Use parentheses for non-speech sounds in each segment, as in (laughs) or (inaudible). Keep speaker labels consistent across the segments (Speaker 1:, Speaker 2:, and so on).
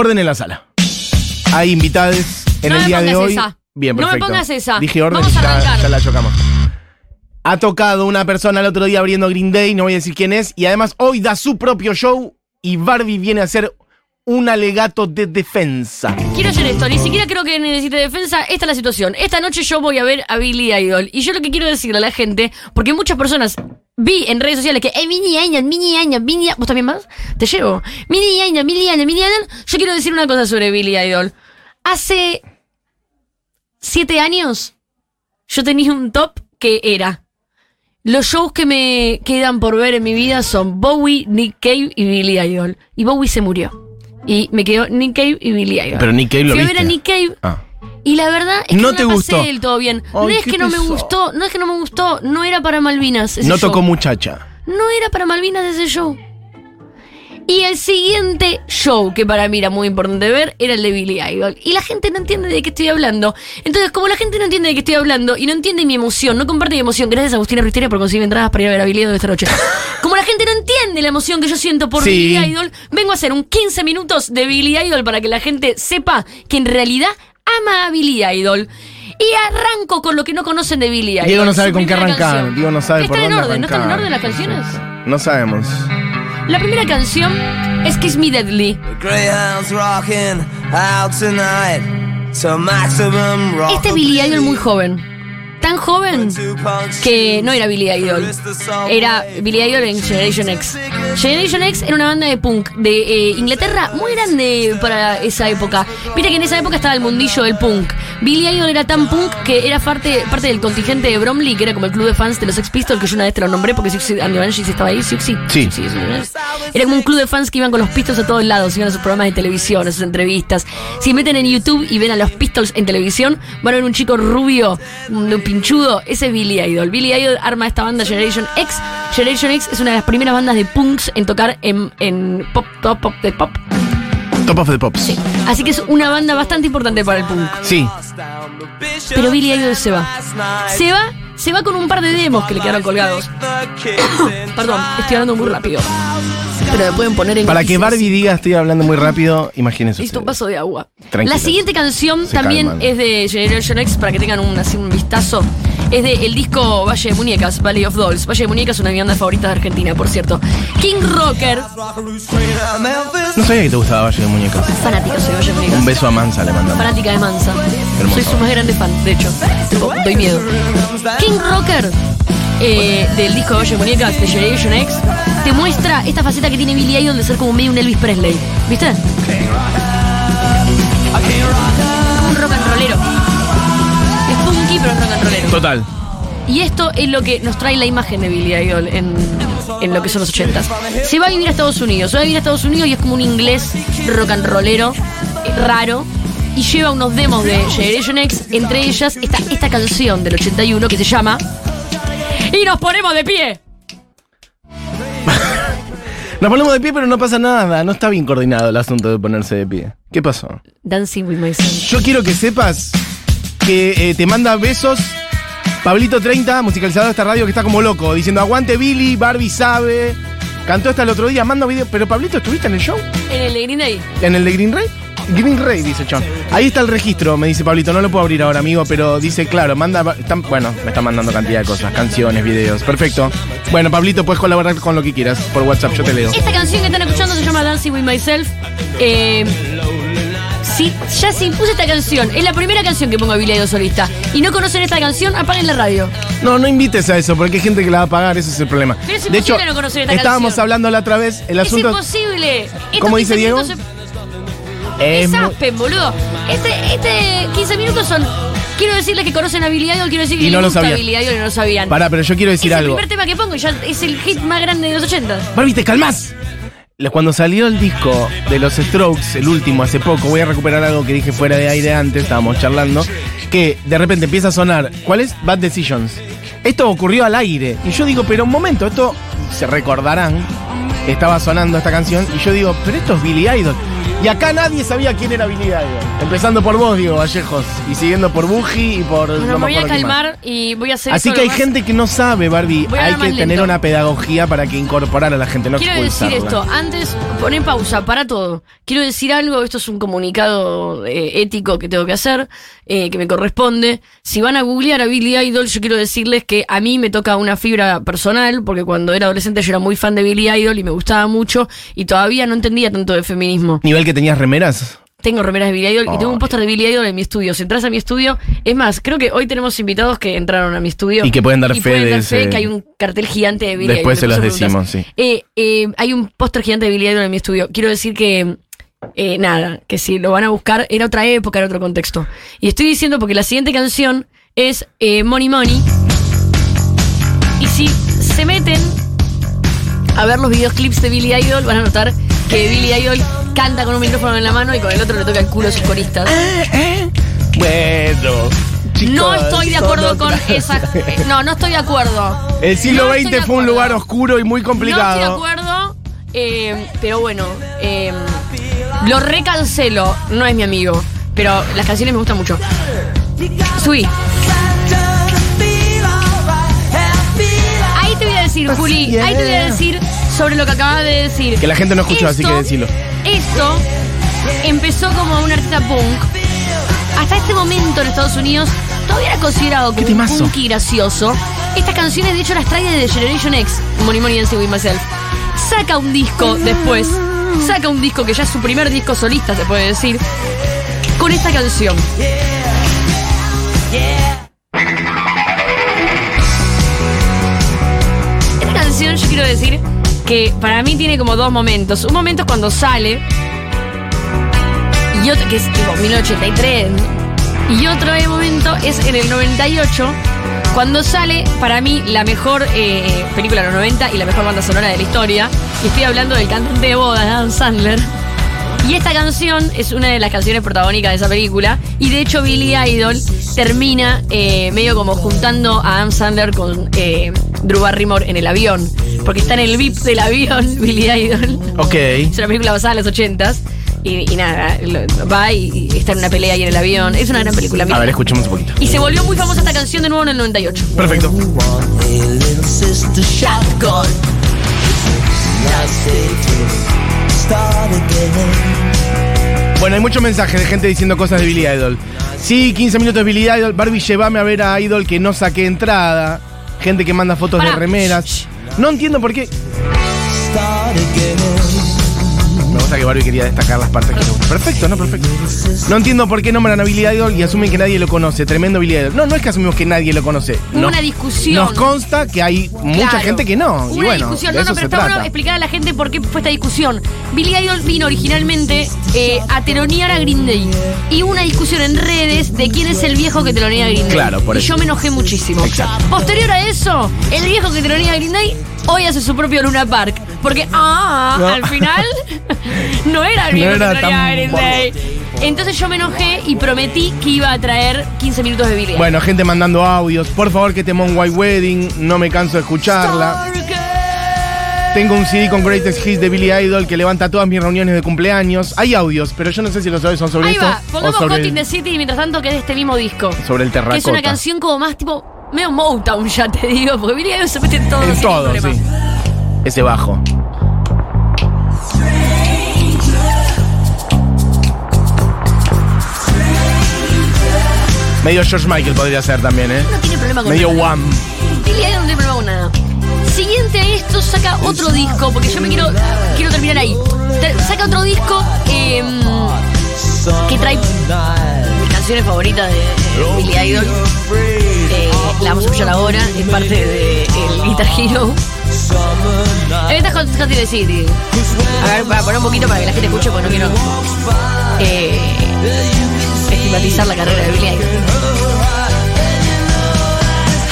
Speaker 1: Orden en la sala. Hay invitados en
Speaker 2: No
Speaker 1: el día de
Speaker 2: pongas
Speaker 1: hoy.
Speaker 2: esa.
Speaker 1: Bien,
Speaker 2: No me
Speaker 1: perfecto.
Speaker 2: pongas esa.
Speaker 1: Dije orden
Speaker 2: Vamos a
Speaker 1: ya,
Speaker 2: arrancar.
Speaker 1: ya la chocamos. Ha tocado una persona el otro día abriendo Green Day, no voy a decir quién es, y además hoy da su propio show y Barbie viene a hacer un alegato de defensa.
Speaker 2: Quiero hacer esto, ni siquiera creo que necesite defensa. Esta es la situación. Esta noche yo voy a ver a Billy Idol. Y yo lo que quiero decirle a la gente, porque muchas personas vi en redes sociales que, eh, mini Idol, mini Idol, mini. ¿Vos también más? Te llevo. Mini Idol, mini Idol, mini Idol. Yo quiero decir una cosa sobre Billy Idol. Hace siete años yo tenía un top que era. Los shows que me quedan por ver en mi vida son Bowie, Nick Cave y Billy Idol. Y Bowie se murió. Y me quedó Nick Cave y Billy Idol.
Speaker 1: Pero Nick Cave lo
Speaker 2: Fui a ver a Nick Cave
Speaker 1: Ah.
Speaker 2: Y la verdad es que
Speaker 1: No
Speaker 2: no,
Speaker 1: te
Speaker 2: la
Speaker 1: gustó.
Speaker 2: pasé del todo bien. no es que no me gustó, no es que no me gustó, no era para Malvinas ese
Speaker 1: No
Speaker 2: show.
Speaker 1: tocó muchacha.
Speaker 2: No era para Malvinas ese show. Y el siguiente show que para mí era muy importante ver era el de Billy Idol. Y la gente no entiende de qué estoy hablando. Entonces, como la gente no entiende de qué estoy hablando y no entiende mi emoción, no comparte mi emoción, gracias a Agustina Risteria por conseguir entradas para ir a ver a Billy Idol esta noche. (laughs) Como la gente no entiende la emoción que yo siento por
Speaker 1: Sí.
Speaker 2: Billy Idol, vengo a hacer un 15 minutos de Billy Idol para que la gente sepa que en realidad ama a Billy Idol. Y arranco con lo que no conocen de Billy Idol.
Speaker 1: Diego no sabe con qué arrancar.
Speaker 2: canción.
Speaker 1: Diego no sabe
Speaker 2: ¿Están
Speaker 1: por
Speaker 2: en
Speaker 1: dónde
Speaker 2: orden? ¿No están en orden las canciones?
Speaker 1: No sabemos.
Speaker 2: La primera canción es Kiss Me Deadly.
Speaker 3: Greyhounds rocking out tonight to maximum rock.
Speaker 2: Este es Billy Idol muy joven. Tan joven que no era Billy Idol. Era Billy Idol en Generation X. Generation X era una banda de punk de eh, Inglaterra muy grande para esa época. Mira que en esa época estaba el mundillo del punk. Billy Idol era tan punk que era parte, parte del contingente de Bromley, que era como el club de fans de los Sex Pistols, que yo una vez te lo nombré porque Siouxsie and estaba ahí. Siouxsie.
Speaker 1: Sí.
Speaker 2: Eso, Era como un club de fans que iban con los Pistols a todos lados, iban a sus programas de televisión, a sus entrevistas. Si meten en YouTube y ven a los Pistols en televisión, van a ver un chico rubio, un pinchudo, ese es Billy Idol. Billy Idol arma esta banda Generation X. Generation X es una de las primeras bandas de punks en tocar en, en pop, pop, pop, de pop.
Speaker 1: Top of the Pops.
Speaker 2: Sí. Así que es una banda bastante importante para el punk.
Speaker 1: Sí.
Speaker 2: Pero Billy Idol se va. Se va, se va con un par de demos que le quedaron colgados. (coughs) Perdón, estoy hablando muy rápido. Pero me pueden poner en
Speaker 1: Para que. Barbie diga estoy hablando muy rápido, imagínense.
Speaker 2: Listo, un vaso de agua.
Speaker 1: Tranquilos.
Speaker 2: La siguiente canción
Speaker 1: Se
Speaker 2: también
Speaker 1: calman.
Speaker 2: es de Generation X, para que tengan un, así, un vistazo. Es de el disco Valle de Muñecas, Valley of Dolls. Valle de Muñecas es una de mis bandas favoritas de Argentina, por cierto. King Rocker,
Speaker 1: No sabía que te gustaba Valle de Muñecas.
Speaker 2: fanática soy de Valle de Muñecas.
Speaker 1: Un beso a Mansa le mandamos.
Speaker 2: Fanática de Mansa.
Speaker 1: Hermoso.
Speaker 2: Soy su más grande fan, de hecho. Tipo, doy miedo. King Rocker, eh, del disco de de Muñecas, de Generation X, te muestra esta faceta que tiene Billy Idol de ser como medio un Elvis Presley. ¿Viste? Un rock and rollero. Es punky, pero es rock and rollero.
Speaker 1: Total.
Speaker 2: Y esto es lo que nos trae la imagen de Billy Idol en, en lo que son los ochentas. Se va a vivir a Estados Unidos. Se va a vivir a Estados Unidos y es como un inglés rock and rollero, eh, raro. Y lleva unos demos de Generation X. Entre ellas está esta canción del 81 que se llama (laughs) Y nos ponemos de pie.
Speaker 1: Nos ponemos de pie, pero no pasa nada. No está bien coordinado el asunto de ponerse de pie. ¿Qué pasó?
Speaker 2: Dancing with myself.
Speaker 1: Yo quiero que sepas que eh, te manda besos Pablito 30, musicalizador de esta radio que está como loco, diciendo aguante Billy, Barbie sabe. Cantó hasta el otro día, manda video. Pero Pablito, ¿estuviste en el show?
Speaker 2: En el de Green Day.
Speaker 1: ¿En el de Green Ray? Green Ray, dice John. Ahí está el registro, me dice Pablito. No lo puedo abrir ahora, amigo, pero dice, claro, manda. están- bueno, me está mandando cantidad de cosas, canciones, videos. Perfecto. Bueno, Pablito, puedes colaborar con lo que quieras por WhatsApp, yo te leo.
Speaker 2: Esta canción que están escuchando se llama Dancing with Myself. Eh, si, ya si puse esta canción, es la primera canción que pongo a Billy Idol solista. Y no conocen esta canción, apaguen la radio.
Speaker 1: No, no invites a eso, porque hay gente que la va a pagar, ese es el problema.
Speaker 2: Pero es
Speaker 1: de hecho,
Speaker 2: no conocer esta
Speaker 1: estábamos
Speaker 2: canción.
Speaker 1: hablando la otra vez, el asunto
Speaker 2: es imposible.
Speaker 1: ¿Cómo dice
Speaker 2: 15
Speaker 1: Diego?
Speaker 2: se-
Speaker 1: es
Speaker 2: Aspen, boludo. Este, este 15 minutos son. Quiero decirles que conocen a Billy Idol, quiero decir que
Speaker 1: Y no
Speaker 2: les
Speaker 1: lo
Speaker 2: gusta
Speaker 1: sabían.
Speaker 2: Billy Idol y no lo sabían.
Speaker 1: Pará, pero yo quiero decir
Speaker 2: es
Speaker 1: algo.
Speaker 2: el primer tema que pongo y ya es el hit más grande de los 80.
Speaker 1: Barbie, te calmas. Cuando salió el disco de los Strokes, el último, hace poco, voy a recuperar algo que dije fuera de aire antes, estábamos charlando, que de repente empieza a sonar, ¿cuál es? Bad Decisions. Esto ocurrió al aire. Y yo digo, pero un momento, esto se recordarán, estaba sonando esta canción, y yo digo, pero esto es Billy Idol. Y acá nadie sabía quién era Billy Idol. Empezando por vos, Diego Vallejos. Y siguiendo por Buji y por.
Speaker 2: Bueno,
Speaker 1: no
Speaker 2: me voy a calmar y voy a hacer
Speaker 1: Así que hay
Speaker 2: más-
Speaker 1: gente que no sabe, Barbie. Hay que tener
Speaker 2: lento.
Speaker 1: una pedagogía para que incorporar a la gente, no
Speaker 2: Quiero decir esto, antes, poné pausa, para todo. Quiero decir algo, esto es un comunicado eh, ético que tengo que hacer, eh, que me corresponde. Si van a googlear a Billy Idol, yo quiero decirles que a mí me toca una fibra personal, porque cuando era adolescente yo era muy fan de Billy Idol y me gustaba mucho, y todavía no entendía tanto de feminismo.
Speaker 1: ¿Nivel que tenías remeras?
Speaker 2: Tengo remeras de Billy Idol y tengo un póster de Billy Idol en mi estudio. Si entras a mi estudio, es más, creo que hoy tenemos invitados que entraron a mi estudio.
Speaker 1: Y que pueden dar
Speaker 2: y
Speaker 1: fe
Speaker 2: pueden
Speaker 1: de
Speaker 2: dar fe
Speaker 1: ese-
Speaker 2: que hay un cartel gigante de Billy
Speaker 1: Después se
Speaker 2: Idol. Después
Speaker 1: decimos,
Speaker 2: preguntas.
Speaker 1: sí.
Speaker 2: Eh, eh, hay un póster gigante de Billy Idol en mi estudio. Quiero decir que, eh, nada, que si lo van a buscar, era otra época, era otro contexto. Y estoy diciendo porque la siguiente canción es eh, Money Money. Y si se meten a ver los videoclips de Billy Idol, van a notar que Billy Idol canta con un micrófono en la mano y con el otro le toca el culo a sus coristas.
Speaker 1: Bueno. chicos,
Speaker 2: No estoy de acuerdo con esa. eh, No, no estoy de acuerdo.
Speaker 1: El siglo
Speaker 2: No
Speaker 1: XX
Speaker 2: de
Speaker 1: fue un lugar oscuro y muy
Speaker 2: No estoy de
Speaker 1: complicado.
Speaker 2: acuerdo, eh, pero bueno, eh, lo recancelo, no es mi amigo, pero las canciones me gustan mucho. Subí. Ahí te voy a decir, Juli, ahí te voy a decir sobre lo que acabas de decir.
Speaker 1: Que la gente no escuchó, así que decilo.
Speaker 2: Esto empezó como un artista punk. Hasta este momento en Estados Unidos todavía era considerado
Speaker 1: ¿Qué
Speaker 2: como un
Speaker 1: temazo?
Speaker 2: punky gracioso. Estas canciones de hecho las trae de Generation X, Money Money Dancing With Myself. Saca un disco después, saca un disco que ya es su primer disco solista, se puede decir, con esta canción. Esta canción yo quiero decir que para mí tiene como dos momentos. Un momento es cuando sale y otro que es tipo 1983 y otro momento es en el 98 cuando sale para mí la mejor eh, película de los 90 y la mejor banda sonora de la historia. Y estoy hablando del cantante de bodas Adam Sandler. Y esta canción es una de las canciones protagónicas de esa película. Y de hecho Billy Idol termina eh, medio como juntando a Adam Sandler con eh, Drew Barrymore en el avión porque está en el VIP del avión (laughs) Billy Idol
Speaker 1: Ok.
Speaker 2: es una película basada en los ochentas. Y, y nada, va y, está en una pelea ahí en el avión. Es una gran película.
Speaker 1: A ver, escuchemos un poquito.
Speaker 2: Y se volvió muy famosa esta canción de nuevo en el 98.
Speaker 1: Perfecto. Bueno, hay muchos mensajes de gente diciendo cosas de Billy Idol. Sí, 15 minutos de Billy Idol. Barbie, llévame a ver a Idol que no saqué entrada. Gente que manda fotos
Speaker 2: Pará.
Speaker 1: de remeras. No entiendo por qué. Que Barbie quería destacar las partes que le gustan. Perfecto, no, perfecto. No entiendo por qué nombran a Billy Idol y asumen que nadie lo conoce. Tremendo Billy Idol. No, no es que asumimos que nadie lo conoce.
Speaker 2: Hubo
Speaker 1: Nos-
Speaker 2: una discusión.
Speaker 1: Nos consta que hay mucha
Speaker 2: Claro.
Speaker 1: gente que no.
Speaker 2: Hubo
Speaker 1: y
Speaker 2: una
Speaker 1: bueno,
Speaker 2: discusión.
Speaker 1: de
Speaker 2: No, no,
Speaker 1: eso
Speaker 2: pero
Speaker 1: se
Speaker 2: está bueno
Speaker 1: trata.
Speaker 2: explicar a la gente por qué fue esta discusión. Billy Idol vino originalmente eh, a telonear a Green Day. Y hubo una discusión en redes de quién es el viejo que telonea a Green Day.
Speaker 1: Claro, por
Speaker 2: y
Speaker 1: eso.
Speaker 2: yo me enojé muchísimo.
Speaker 1: Exacto.
Speaker 2: Posterior a eso, el viejo que telonea a Green Day hoy hace su propio Luna Park. Porque, ah,
Speaker 1: No.
Speaker 2: al final (laughs) no era el
Speaker 1: No
Speaker 2: viejo
Speaker 1: era
Speaker 2: que Day. Entonces yo me enojé y prometí que iba a traer 15 minutos de Billy Idol.
Speaker 1: Bueno, gente mandando audios. Por favor, que temón White Wedding. No me canso de escucharla. Tengo un CD con Greatest Hits de Billy Idol que levanta todas mis reuniones de cumpleaños. Hay audios, pero yo no sé si los audios son sobre
Speaker 2: Ahí
Speaker 1: esto
Speaker 2: va,
Speaker 1: o
Speaker 2: pongamos
Speaker 1: sobre
Speaker 2: Hot in the City mientras tanto que es de este mismo disco.
Speaker 1: sobre el
Speaker 2: Que es una
Speaker 1: terracota.
Speaker 2: canción como más tipo medio Motown, ya te digo, porque Billy Idol se mete en todo.
Speaker 1: En todo,
Speaker 2: problema.
Speaker 1: sí. Ese bajo. Medio George Michael podría ser también, ¿eh?
Speaker 2: No tiene problema con
Speaker 1: Medio. Wham.
Speaker 2: Billy Idol no tiene problema con nada. Siguiente a esto saca otro disco, porque yo me quiero quiero terminar ahí. Saca otro disco eh, que trae mis canciones favoritas de, de Billy Idol. Eh, la vamos a escuchar ahora, es parte de el Guitar Hero. Esta es Hot Hot in the City. A ver, para poner un poquito para que la gente escuche, porque no quiero eh, estigmatizar la carrera de Billy Idol.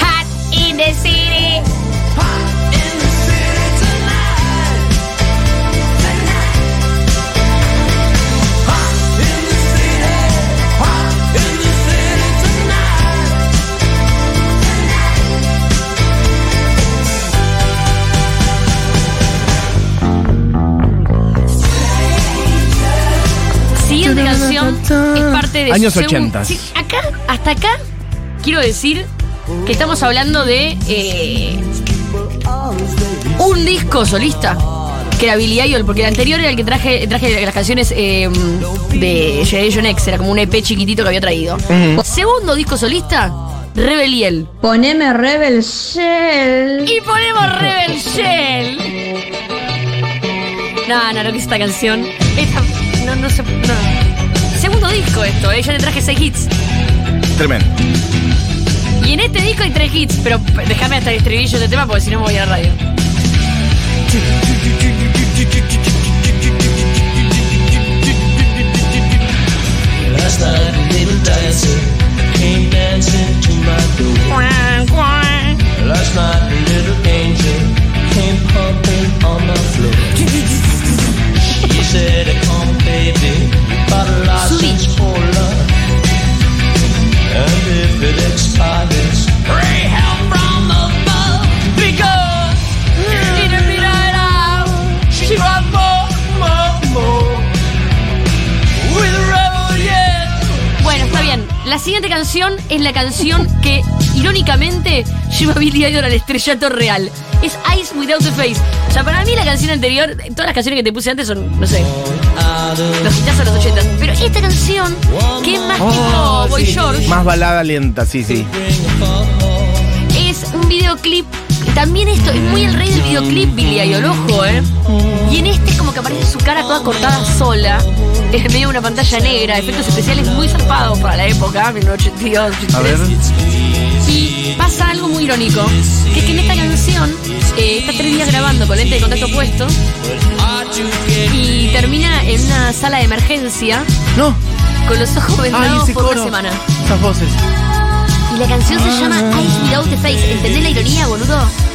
Speaker 2: Hot in the City.
Speaker 1: Años
Speaker 2: segun-
Speaker 1: 80.
Speaker 2: Sí, acá, hasta acá, quiero decir que estamos hablando de eh, un disco solista. Que era Billy Idol, porque el anterior era el que traje, traje las canciones eh, de Generation X, era como un EP chiquitito que había traído. Segundo disco solista, Rebeliel.
Speaker 4: Poneme Rebel Shell.
Speaker 2: Y ponemos Rebel Shell. No, no, lo que es esta canción. Esta, no, no sé. No. Disco esto, eh. Yo le traje seis hits.
Speaker 1: Tremendo.
Speaker 2: Y en este disco hay tres hits, pero déjame hasta el estribillo de tema porque si no me voy a la radio.
Speaker 3: Last night a little dancer came dancing to my
Speaker 2: canción es la canción que, irónicamente, lleva a Billy Idol al estrellato real. Es Eyes Without a Face. O sea, para mí la canción anterior, todas las canciones que te puse antes son, no sé, los hitazos de los 80. Pero esta canción, que es más tipo Boy George,
Speaker 1: Más balada lenta, sí, sí.
Speaker 2: es un videoclip. También esto, es muy el rey del videoclip, Billy Idol, ojo, ¿eh? Y en este es como que aparece su cara toda cortada sola, en medio de una pantalla negra, efectos especiales muy zarpados para la época, 1982,
Speaker 1: A ver.
Speaker 2: 83. Y pasa algo muy irónico, que es que en esta canción eh, está tres días grabando con lente de contacto puesto y termina en una sala de emergencia
Speaker 1: No.
Speaker 2: con los ojos vendados por
Speaker 1: coro.
Speaker 2: una semana.
Speaker 1: Esas voces.
Speaker 2: Y la canción se llama Eyes Without the Face. ¿Entendés la ironía, boludo?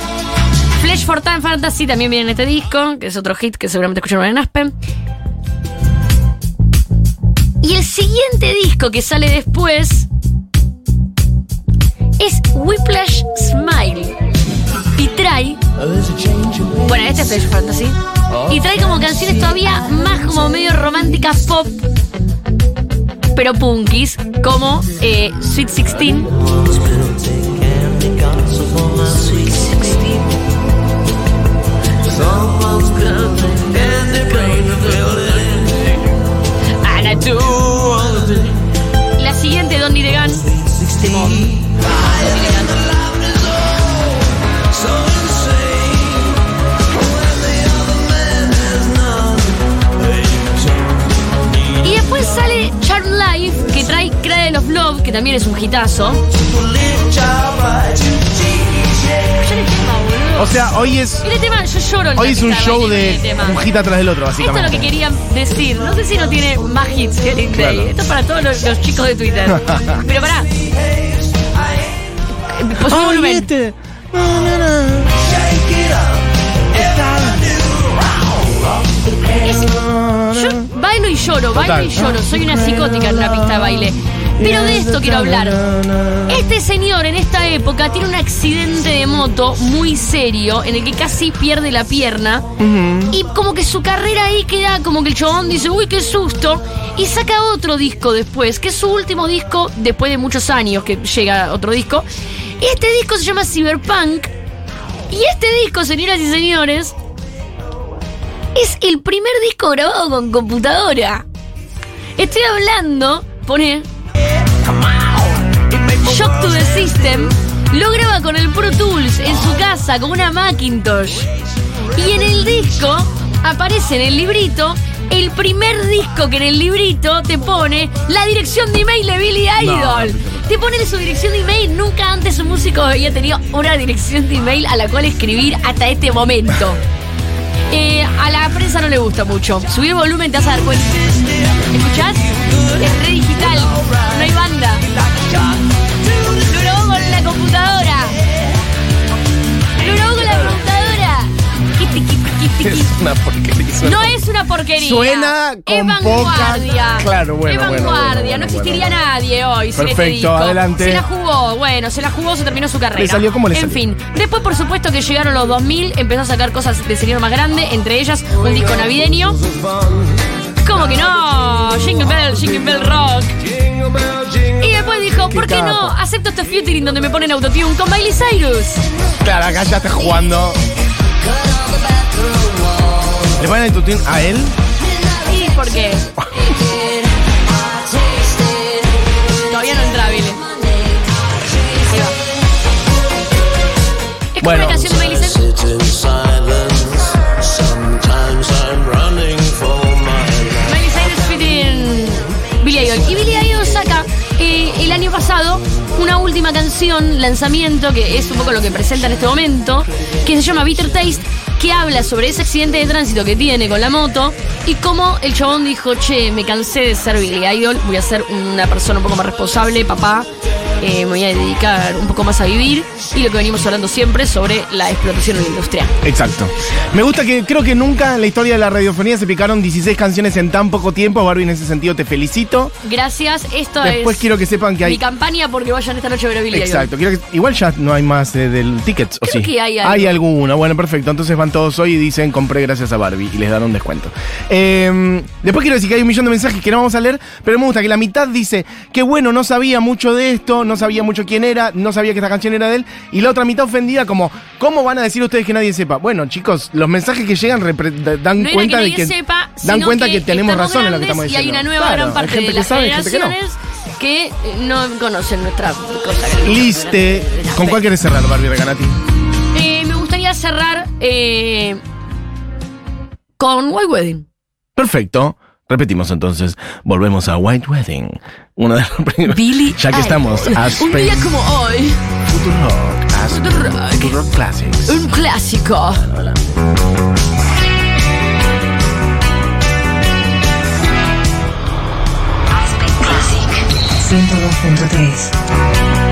Speaker 2: Flash for Time Fantasy también viene en este disco, que es otro hit que seguramente escucharon en Aspen. Y el siguiente disco que sale después es Whiplash Smile. Y trae. Bueno, este es Flash Fantasy. Y trae como canciones todavía más como medio románticas pop. Pero punkis, como eh, Sweet 16. La siguiente, Don Gun. Y después sale Charm Life, que trae Cradle of Love, que también es un hitazo.
Speaker 1: O sea, hoy es.
Speaker 2: Tema, yo lloro en
Speaker 1: Hoy es un show de un hit atrás del otro,
Speaker 2: Esto es lo que quería decir. No sé si no tiene más hits que Green Day.
Speaker 1: Claro.
Speaker 2: Esto es para todos los, los chicos de Twitter. (laughs) Pero pará. Pues un volumen.
Speaker 1: este.
Speaker 2: Es- yo bailo y lloro, bailo
Speaker 1: Total.
Speaker 2: y lloro. Soy una psicótica en una pista de baile. Pero de esto quiero hablar. Este señor en esta época tiene un accidente de moto muy serio en el que casi pierde la pierna. Y como que su carrera ahí queda como que el chabón dice, uy, qué susto. Y saca otro disco después, que es su último disco después de muchos años que llega otro disco. Y este disco se llama Cyberpunk. Y este disco, señoras y señores, es el primer disco grabado con computadora. Estoy hablando, pone Shock to the System. Lo graba con el Pro Tools en su casa, con una Macintosh. Y en el disco aparece en el librito el primer disco que en el librito te pone la dirección de email de Billy Idol. Te pone su dirección de email. Nunca antes un músico había tenido una dirección de email a la cual escribir hasta este momento. (laughs) Eh, a la prensa no le gusta mucho. Subir volumen te vas a dar cuenta. ¿Escuchás? Es re digital. No hay
Speaker 1: una porquería. suena-
Speaker 2: No es una porquería.
Speaker 1: Suena con
Speaker 2: es
Speaker 1: poca-
Speaker 2: vanguardia.
Speaker 1: Claro, bueno,
Speaker 2: Es vanguardia.
Speaker 1: bueno, bueno,
Speaker 2: no existiría
Speaker 1: bueno.
Speaker 2: nadie hoy sin este
Speaker 1: Perfecto, adelante.
Speaker 2: Se la jugó, bueno, se la jugó, se terminó su carrera.
Speaker 1: Le salió como le
Speaker 2: En
Speaker 1: salió.
Speaker 2: fin, después por supuesto que llegaron los 2000, empezó a sacar cosas de señor más grande, entre ellas un disco navideño. ¿Cómo que no? Jingle Bell, Jingle Bell Rock. Y después dijo, ¿por qué no? Acepto este featuring donde me ponen autotune con Miley Cyrus.
Speaker 1: Claro, acá ya está jugando. ¿Le ponen el tutín a él?
Speaker 2: ¿Y por qué? Todavía no entra, Billy. Ahí va. Es como
Speaker 1: Bueno.
Speaker 2: una canción de Miley Cyrus. Última canción, lanzamiento, que es un poco lo que presenta en este momento, que se llama Bitter Taste, que habla sobre ese accidente de tránsito que tiene con la moto y cómo el chabón dijo, che, me cansé de ser Billy Idol, voy a ser una persona un poco más responsable, papá, eh, me voy a dedicar un poco más a vivir y lo que venimos hablando siempre sobre la explotación en la industria.
Speaker 1: Exacto. Me gusta que creo que nunca en la historia de la radiofonía se picaron 16 canciones en tan poco tiempo. Barbie, en ese sentido te felicito.
Speaker 2: Gracias, esto
Speaker 1: Después
Speaker 2: es
Speaker 1: quiero que sepan que hay.
Speaker 2: mi campaña porque vayan esta noche a ver a Billy.
Speaker 1: Exacto, quiero que- igual ya no hay más eh, del tickets, ¿o
Speaker 2: Creo
Speaker 1: sí?
Speaker 2: que hay algo.
Speaker 1: Hay alguna, bueno, perfecto. Entonces van todos hoy y dicen compré gracias a Barbie y les dan un descuento. Eh, después quiero decir que hay un millón de mensajes que no vamos a leer, pero me gusta que la mitad dice que bueno, no sabía mucho de esto, no sabía mucho quién era, no sabía que esta canción era de él, y la otra mitad ofendida como, ¿cómo van a decir ustedes que nadie sepa? Bueno, chicos, los mensajes que llegan dan
Speaker 2: No
Speaker 1: cuenta
Speaker 2: que
Speaker 1: de que
Speaker 2: sepa,
Speaker 1: dan cuenta que, tenemos razón en lo que estamos
Speaker 2: Y hay
Speaker 1: diciendo.
Speaker 2: una nueva
Speaker 1: Claro,
Speaker 2: gran parte de las
Speaker 1: sabe que no.
Speaker 2: que, eh, no conocen nuestra cosa.
Speaker 1: Liste, ¿con cuál quieres cerrar, Barbie?
Speaker 2: Eh, me gustaría cerrar eh, con White Wedding.
Speaker 1: Perfecto. Repetimos entonces, volvemos a White Wedding. Una de las (laughs) primeras.
Speaker 2: Billy
Speaker 1: Ya que estamos,
Speaker 2: Idol.
Speaker 1: a
Speaker 2: Un día como hoy,
Speaker 1: Rock, a
Speaker 2: Futurock.
Speaker 1: Futurock Classics.
Speaker 2: un clásico.
Speaker 5: 102.3